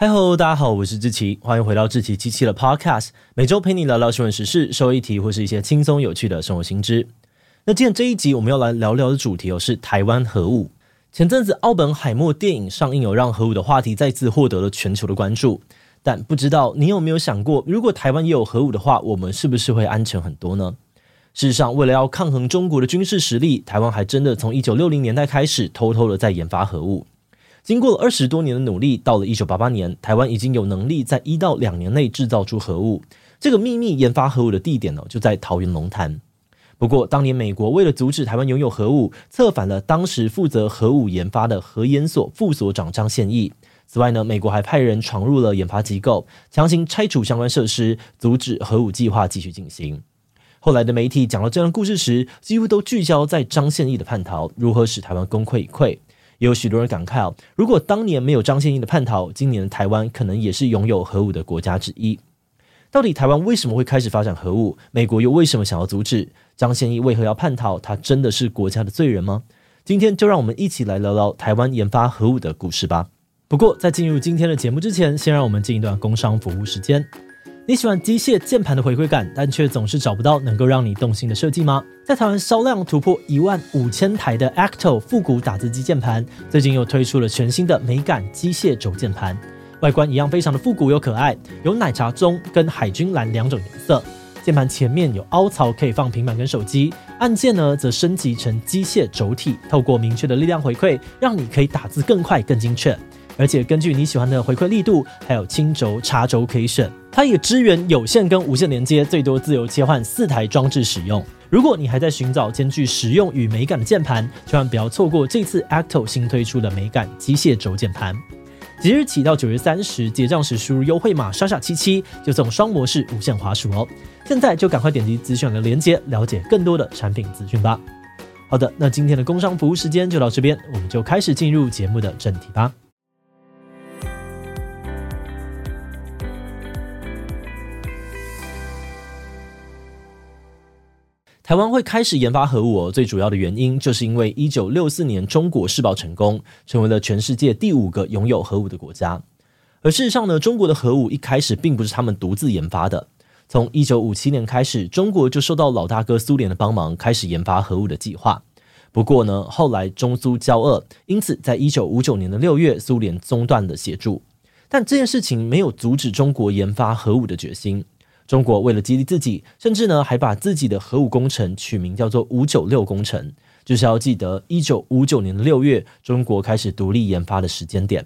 嗨吼，大家好，我是志奇，欢迎回到志奇七七的 Podcast，每周陪你聊聊新闻时事、社会议题或是一些轻松有趣的生活新知。那今天这一集我们要来聊聊的主题哦，是台湾核武。前阵子奥本海默电影上映，有让核武的话题再次获得了全球的关注。但不知道你有没有想过，如果台湾也有核武的话，我们是不是会安全很多呢？事实上，为了要抗衡中国的军事实力，台湾还真的从一九六零年代开始，偷偷的在研发核武。经过了二十多年的努力，到了一九八八年，台湾已经有能力在一到两年内制造出核武。这个秘密研发核武的地点呢，就在桃园龙潭。不过，当年美国为了阻止台湾拥有核武，策反了当时负责核武研发的核研所副所长张宪义。此外呢，美国还派人闯入了研发机构，强行拆除相关设施，阻止核武计划继续进行。后来的媒体讲到这段故事时，几乎都聚焦在张宪义的叛逃如何使台湾功亏一篑。也有许多人感慨哦，如果当年没有张宪义的叛逃，今年的台湾可能也是拥有核武的国家之一。到底台湾为什么会开始发展核武？美国又为什么想要阻止？张宪义为何要叛逃？他真的是国家的罪人吗？今天就让我们一起来聊聊台湾研发核武的故事吧。不过在进入今天的节目之前，先让我们进一段工商服务时间。你喜欢机械键盘的回馈感，但却总是找不到能够让你动心的设计吗？在台湾销量突破一万五千台的 ACTO 复古打字机键盘，最近又推出了全新的美感机械轴键盘，外观一样非常的复古又可爱，有奶茶棕跟海军蓝两种颜色。键盘前面有凹槽可以放平板跟手机，按键呢则升级成机械轴体，透过明确的力量回馈，让你可以打字更快更精确。而且根据你喜欢的回馈力度，还有轻轴、插轴可以选。它也支援有线跟无线连接，最多自由切换四台装置使用。如果你还在寻找兼具实用与美感的键盘，千万不要错过这次 ACTO 新推出的美感机械轴键盘。即日起到九月三十结账时，输入优惠码莎莎七七，就送双模式无线滑鼠哦。现在就赶快点击资讯的链接，了解更多的产品资讯吧。好的，那今天的工商服务时间就到这边，我们就开始进入节目的正题吧。台湾会开始研发核武，最主要的原因就是因为一九六四年中国试爆成功，成为了全世界第五个拥有核武的国家。而事实上呢，中国的核武一开始并不是他们独自研发的。从一九五七年开始，中国就受到老大哥苏联的帮忙，开始研发核武的计划。不过呢，后来中苏交恶，因此在一九五九年的六月，苏联中断了协助。但这件事情没有阻止中国研发核武的决心。中国为了激励自己，甚至呢还把自己的核武工程取名叫做“五九六工程”，就是要记得一九五九年的六月，中国开始独立研发的时间点。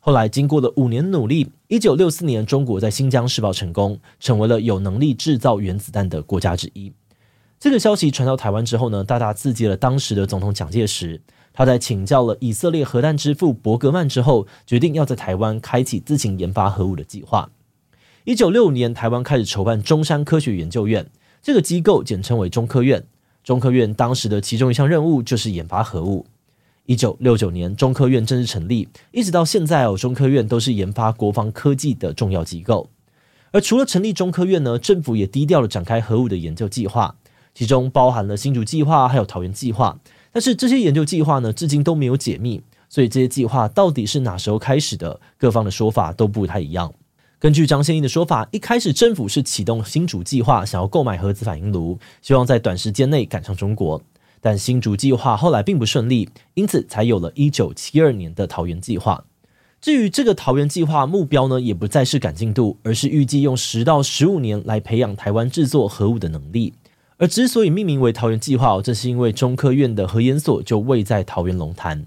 后来经过了五年努力，一九六四年，中国在新疆试爆成功，成为了有能力制造原子弹的国家之一。这个消息传到台湾之后呢，大大刺激了当时的总统蒋介石。他在请教了以色列核弹之父伯格曼之后，决定要在台湾开启自行研发核武的计划。一九六五年，台湾开始筹办中山科学研究院，这个机构简称为中科院。中科院当时的其中一项任务就是研发核武。一九六九年，中科院正式成立，一直到现在哦，中科院都是研发国防科技的重要机构。而除了成立中科院呢，政府也低调的展开核武的研究计划，其中包含了新竹计划还有桃园计划。但是这些研究计划呢，至今都没有解密，所以这些计划到底是哪时候开始的，各方的说法都不太一样。根据张宪义的说法，一开始政府是启动新竹计划，想要购买核子反应炉，希望在短时间内赶上中国。但新竹计划后来并不顺利，因此才有了一九七二年的桃园计划。至于这个桃园计划目标呢，也不再是赶进度，而是预计用十到十五年来培养台湾制作核武的能力。而之所以命名为桃园计划，这是因为中科院的核研所就位在桃园龙潭。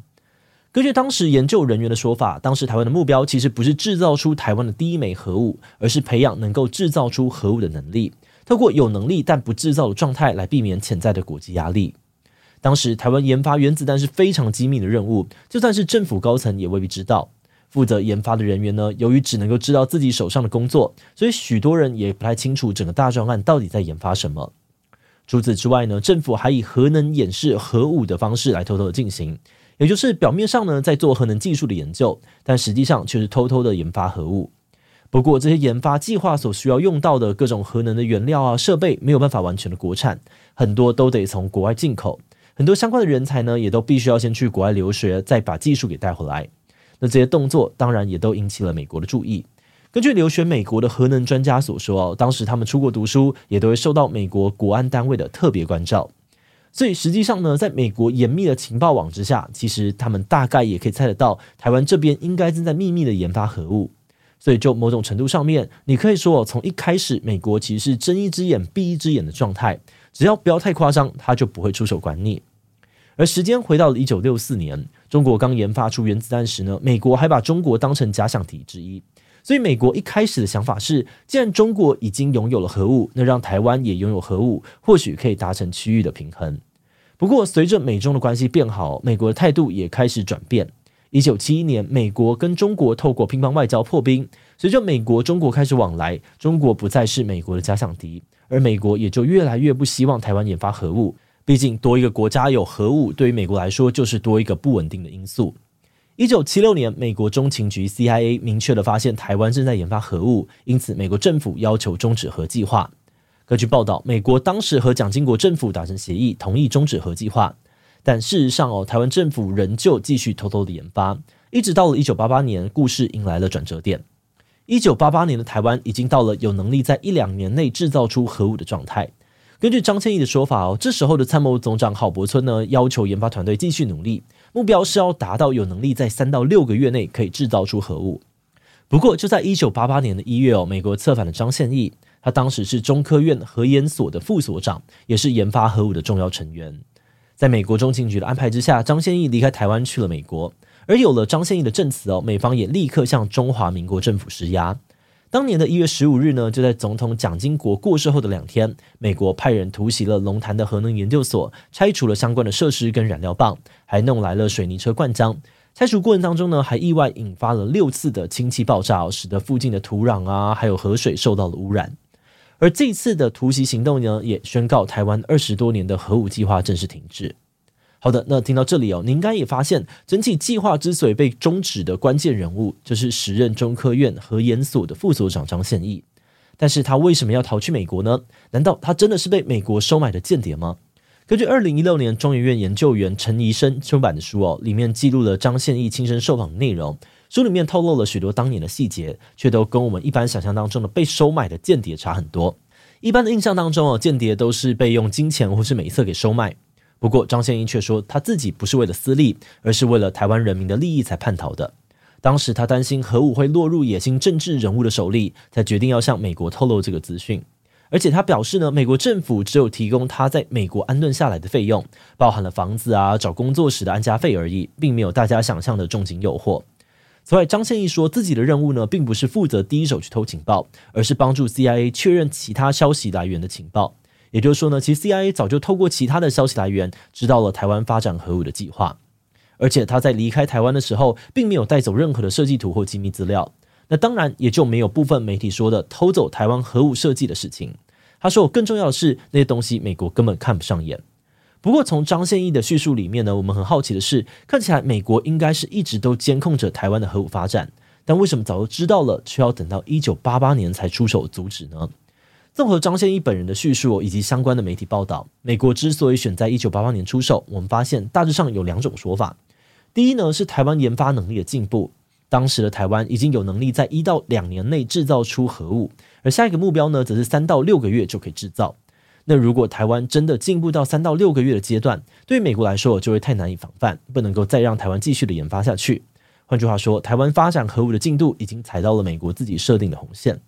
根据当时研究人员的说法，当时台湾的目标其实不是制造出台湾的第一枚核武，而是培养能够制造出核武的能力，透过有能力但不制造的状态来避免潜在的国际压力。当时台湾研发原子弹是非常机密的任务，就算是政府高层也未必知道。负责研发的人员呢，由于只能够知道自己手上的工作，所以许多人也不太清楚整个大专案到底在研发什么。除此之外呢，政府还以核能演示核武的方式来偷偷的进行。也就是表面上呢，在做核能技术的研究，但实际上却是偷偷的研发核物。不过，这些研发计划所需要用到的各种核能的原料啊、设备，没有办法完全的国产，很多都得从国外进口。很多相关的人才呢，也都必须要先去国外留学，再把技术给带回来。那这些动作当然也都引起了美国的注意。根据留学美国的核能专家所说，当时他们出国读书，也都会受到美国国安单位的特别关照。所以实际上呢，在美国严密的情报网之下，其实他们大概也可以猜得到，台湾这边应该正在秘密的研发核武。所以就某种程度上面，你可以说从一开始，美国其实是睁一只眼闭一只眼的状态，只要不要太夸张，他就不会出手管你。而时间回到了一九六四年，中国刚研发出原子弹时呢，美国还把中国当成假想敌之一。所以美国一开始的想法是，既然中国已经拥有了核武，那让台湾也拥有核武，或许可以达成区域的平衡。不过，随着美中的关系变好，美国的态度也开始转变。一九七一年，美国跟中国透过乒乓外交破冰，随着美国中国开始往来，中国不再是美国的假想敌，而美国也就越来越不希望台湾研发核武。毕竟，多一个国家有核武，对于美国来说就是多一个不稳定的因素。一九七六年，美国中情局 CIA 明确地发现台湾正在研发核武，因此美国政府要求终止核计划。根据报道，美国当时和蒋经国政府达成协议，同意终止核计划。但事实上哦，台湾政府仍旧继续偷偷的研发，一直到了一九八八年，故事迎来了转折点。一九八八年的台湾已经到了有能力在一两年内制造出核武的状态。根据张千义的说法哦，这时候的参谋总长郝柏村呢，要求研发团队继续努力，目标是要达到有能力在三到六个月内可以制造出核武。不过就在一九八八年的一月哦，美国策反了张宪义，他当时是中科院核研所的副所长，也是研发核武的重要成员。在美国中情局的安排之下，张宪义离开台湾去了美国，而有了张宪义的证词哦，美方也立刻向中华民国政府施压。当年的一月十五日呢，就在总统蒋经国过世后的两天，美国派人突袭了龙潭的核能研究所，拆除了相关的设施跟燃料棒，还弄来了水泥车灌浆。拆除过程当中呢，还意外引发了六次的氢气爆炸，使得附近的土壤啊，还有河水受到了污染。而这次的突袭行动呢，也宣告台湾二十多年的核武计划正式停滞。好的，那听到这里哦，你应该也发现，整体计划之所以被终止的关键人物，就是时任中科院核研所的副所长张宪义。但是他为什么要逃去美国呢？难道他真的是被美国收买的间谍吗？根据二零一六年中研院研究员陈怡生出版的书哦，里面记录了张宪义亲身受访的内容，书里面透露了许多当年的细节，却都跟我们一般想象当中的被收买的间谍差很多。一般的印象当中哦，间谍都是被用金钱或是美色给收买。不过，张宪义却说他自己不是为了私利，而是为了台湾人民的利益才叛逃的。当时他担心核武会落入野心政治人物的手里，才决定要向美国透露这个资讯。而且他表示呢，美国政府只有提供他在美国安顿下来的费用，包含了房子啊、找工作时的安家费而已，并没有大家想象的重金诱惑。此外，张宪义说自己的任务呢，并不是负责第一手去偷情报，而是帮助 CIA 确认其他消息来源的情报。也就是说呢，其实 CIA 早就透过其他的消息来源知道了台湾发展核武的计划，而且他在离开台湾的时候，并没有带走任何的设计图或机密资料。那当然也就没有部分媒体说的偷走台湾核武设计的事情。他说，更重要的是那些东西美国根本看不上眼。不过从张宪义的叙述里面呢，我们很好奇的是，看起来美国应该是一直都监控着台湾的核武发展，但为什么早就知道了，却要等到一九八八年才出手阻止呢？综合张宪义本人的叙述以及相关的媒体报道，美国之所以选在一九八八年出手，我们发现大致上有两种说法。第一呢，是台湾研发能力的进步，当时的台湾已经有能力在一到两年内制造出核武，而下一个目标呢，则是三到六个月就可以制造。那如果台湾真的进步到三到六个月的阶段，对美国来说就会太难以防范，不能够再让台湾继续的研发下去。换句话说，台湾发展核武的进度已经踩到了美国自己设定的红线。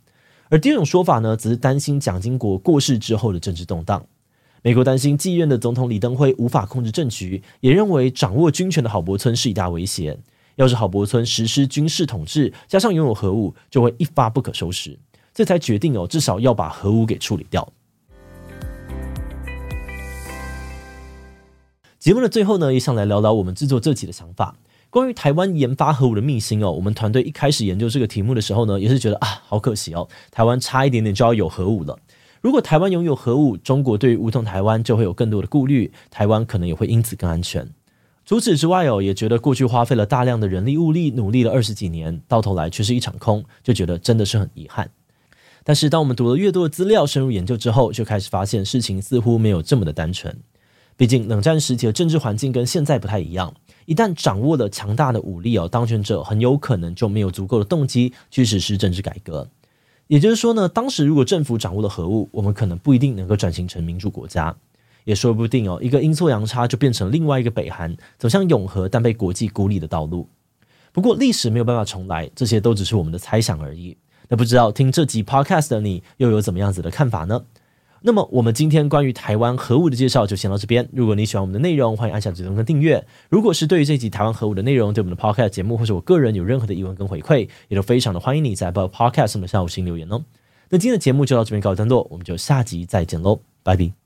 而第二种说法呢，则是担心蒋经国过世之后的政治动荡。美国担心继任的总统李登辉无法控制政局，也认为掌握军权的郝柏村是一大威胁。要是郝柏村实施军事统治，加上拥有核武，就会一发不可收拾。这才决定哦，至少要把核武给处理掉。节目的最后呢，也想来聊聊我们制作这集的想法。关于台湾研发核武的秘辛哦，我们团队一开始研究这个题目的时候呢，也是觉得啊，好可惜哦，台湾差一点点就要有核武了。如果台湾拥有核武，中国对于武统台湾就会有更多的顾虑，台湾可能也会因此更安全。除此之外哦，也觉得过去花费了大量的人力物力，努力了二十几年，到头来却是一场空，就觉得真的是很遗憾。但是当我们读了越多的资料，深入研究之后，就开始发现事情似乎没有这么的单纯。毕竟冷战时期的政治环境跟现在不太一样。一旦掌握了强大的武力哦，当权者很有可能就没有足够的动机去实施政治改革。也就是说呢，当时如果政府掌握了核武，我们可能不一定能够转型成民主国家，也说不定哦，一个阴错阳差就变成另外一个北韩走向永和但被国际孤立的道路。不过历史没有办法重来，这些都只是我们的猜想而已。那不知道听这集 Podcast 的你又有怎么样子的看法呢？那么我们今天关于台湾核武的介绍就先到这边。如果你喜欢我们的内容，欢迎按下追踪跟订阅。如果是对于这集台湾核武的内容，对我们的 Podcast 节目或者我个人有任何的疑问跟回馈，也都非常的欢迎你在 Apple Podcast 上面下五星留言哦。那今天的节目就到这边告一段落，我们就下集再见喽，拜拜。